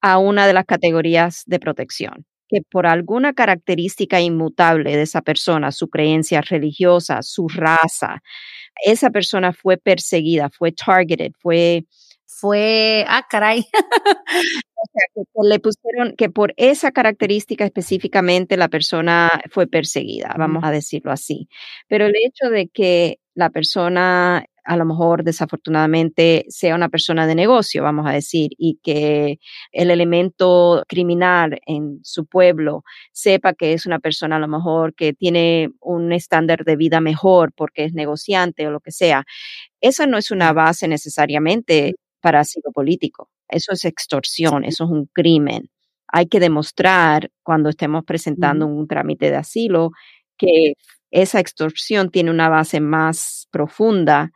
a una de las categorías de protección que por alguna característica inmutable de esa persona, su creencia religiosa, su raza, esa persona fue perseguida, fue targeted, fue fue, ah, caray. <laughs> o sea, que, le pusieron que por esa característica específicamente la persona fue perseguida, vamos a decirlo así. Pero el hecho de que la persona a lo mejor desafortunadamente sea una persona de negocio, vamos a decir, y que el elemento criminal en su pueblo sepa que es una persona a lo mejor que tiene un estándar de vida mejor porque es negociante o lo que sea. Esa no es una base necesariamente para asilo político. Eso es extorsión, eso es un crimen. Hay que demostrar cuando estemos presentando un trámite de asilo que esa extorsión tiene una base más profunda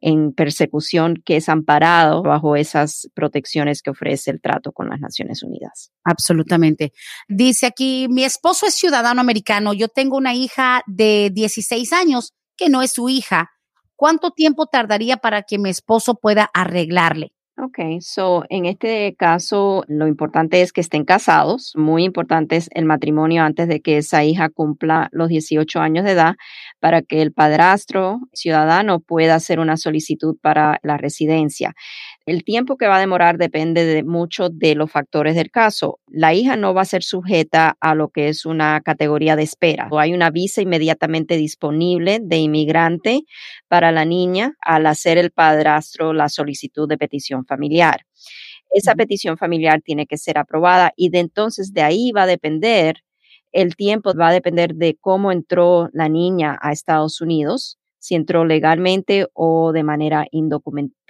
en persecución que es amparado bajo esas protecciones que ofrece el trato con las Naciones Unidas. Absolutamente. Dice aquí, mi esposo es ciudadano americano, yo tengo una hija de 16 años que no es su hija. ¿Cuánto tiempo tardaría para que mi esposo pueda arreglarle? Ok, so en este caso lo importante es que estén casados, muy importante es el matrimonio antes de que esa hija cumpla los 18 años de edad para que el padrastro ciudadano pueda hacer una solicitud para la residencia. El tiempo que va a demorar depende de mucho de los factores del caso. La hija no va a ser sujeta a lo que es una categoría de espera. O hay una visa inmediatamente disponible de inmigrante para la niña al hacer el padrastro la solicitud de petición familiar. Esa petición familiar tiene que ser aprobada y de entonces de ahí va a depender el tiempo, va a depender de cómo entró la niña a Estados Unidos si entró legalmente o de manera indocumentada.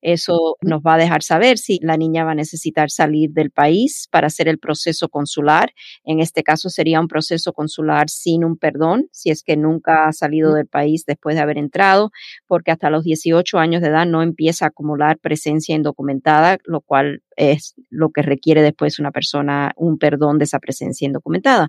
Eso nos va a dejar saber si la niña va a necesitar salir del país para hacer el proceso consular. En este caso sería un proceso consular sin un perdón, si es que nunca ha salido del país después de haber entrado, porque hasta los 18 años de edad no empieza a acumular presencia indocumentada, lo cual es lo que requiere después una persona un perdón de esa presencia indocumentada.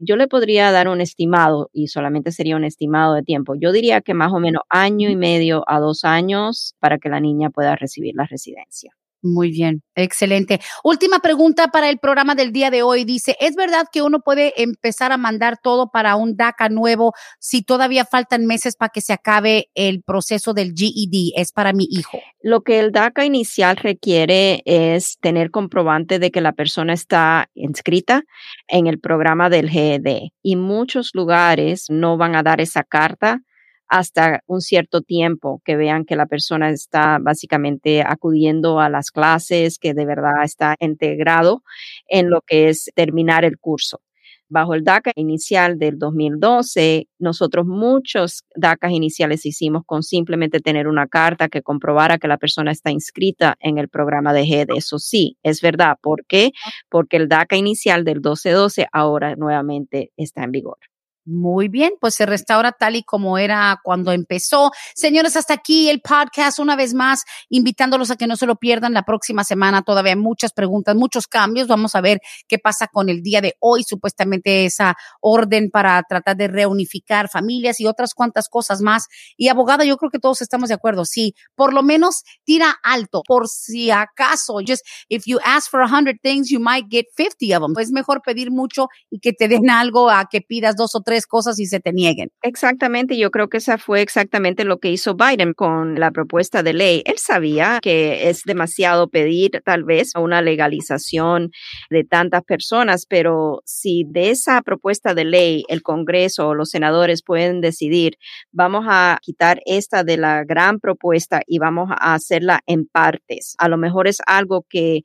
Yo le podría dar un estimado y solamente sería un estimado de tiempo. Yo diría que más o menos año y medio a dos años para que la niña pueda recibir la residencia. Muy bien, excelente. Última pregunta para el programa del día de hoy. Dice, ¿es verdad que uno puede empezar a mandar todo para un DACA nuevo si todavía faltan meses para que se acabe el proceso del GED? Es para mi hijo. Lo que el DACA inicial requiere es tener comprobante de que la persona está inscrita en el programa del GED y muchos lugares no van a dar esa carta hasta un cierto tiempo que vean que la persona está básicamente acudiendo a las clases, que de verdad está integrado en lo que es terminar el curso. Bajo el DACA inicial del 2012, nosotros muchos DACAs iniciales hicimos con simplemente tener una carta que comprobara que la persona está inscrita en el programa de GED. Eso sí, es verdad. ¿Por qué? Porque el DACA inicial del 1212 ahora nuevamente está en vigor. Muy bien, pues se restaura tal y como era cuando empezó. Señores, hasta aquí el podcast una vez más, invitándolos a que no se lo pierdan la próxima semana. Todavía hay muchas preguntas, muchos cambios. Vamos a ver qué pasa con el día de hoy, supuestamente esa orden para tratar de reunificar familias y otras cuantas cosas más. Y abogada, yo creo que todos estamos de acuerdo. Sí, por lo menos tira alto, por si acaso. Just if you ask for a hundred things, you might get 50 of them. Es mejor pedir mucho y que te den <laughs> algo a que pidas dos o tres cosas y se te nieguen. Exactamente, yo creo que esa fue exactamente lo que hizo Biden con la propuesta de ley. Él sabía que es demasiado pedir tal vez una legalización de tantas personas, pero si de esa propuesta de ley el Congreso o los senadores pueden decidir, vamos a quitar esta de la gran propuesta y vamos a hacerla en partes. A lo mejor es algo que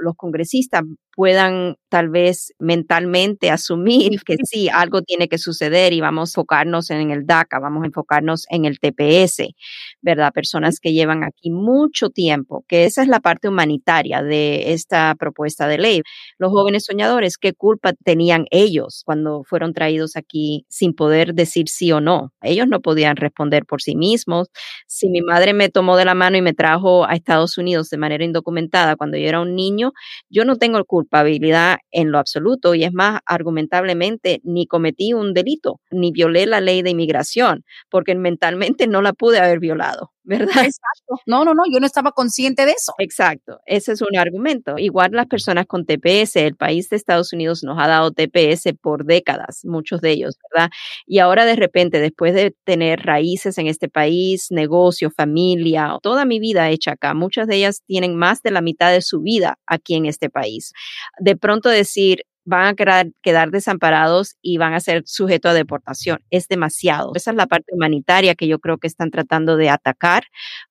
los congresistas puedan tal vez mentalmente asumir que <laughs> sí, algo tiene que suceder y vamos a enfocarnos en el DACA, vamos a enfocarnos en el TPS, ¿verdad? Personas que llevan aquí mucho tiempo, que esa es la parte humanitaria de esta propuesta de ley. Los jóvenes soñadores, ¿qué culpa tenían ellos cuando fueron traídos aquí sin poder decir sí o no? Ellos no podían responder por sí mismos. Si mi madre me tomó de la mano y me trajo a Estados Unidos de manera indocumentada cuando yo era un niño, yo no tengo culpa culpabilidad en lo absoluto y es más, argumentablemente, ni cometí un delito, ni violé la ley de inmigración, porque mentalmente no la pude haber violado. ¿Verdad? <laughs> Exacto. No, no, no, yo no estaba consciente de eso. Exacto, ese es un argumento. Igual las personas con TPS, el país de Estados Unidos nos ha dado TPS por décadas, muchos de ellos, ¿verdad? Y ahora de repente, después de tener raíces en este país, negocio, familia, toda mi vida hecha acá, muchas de ellas tienen más de la mitad de su vida aquí en este país. De pronto decir, van a quedar, desamparados y van a ser sujetos a deportación. Es demasiado. Esa es la parte humanitaria que yo creo que están tratando de atacar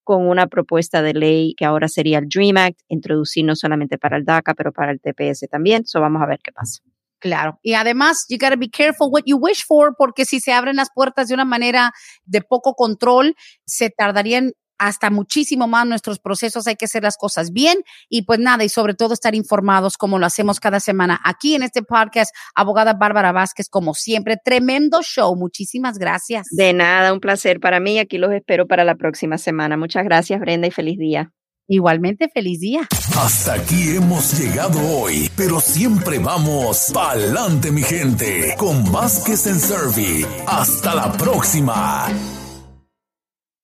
con una propuesta de ley que ahora sería el DREAM Act, introducir no solamente para el DACA, pero para el TPS también. So vamos a ver qué pasa. Claro. Y además, you gotta be careful what you wish for, porque si se abren las puertas de una manera de poco control, se tardarían hasta muchísimo más nuestros procesos, hay que hacer las cosas bien y pues nada, y sobre todo estar informados como lo hacemos cada semana aquí en este podcast. Abogada Bárbara Vázquez, como siempre, tremendo show. Muchísimas gracias. De nada, un placer para mí. Aquí los espero para la próxima semana. Muchas gracias, Brenda, y feliz día. Igualmente, feliz día. Hasta aquí hemos llegado hoy, pero siempre vamos pa'lante, mi gente, con Vázquez en Servi. Hasta la próxima.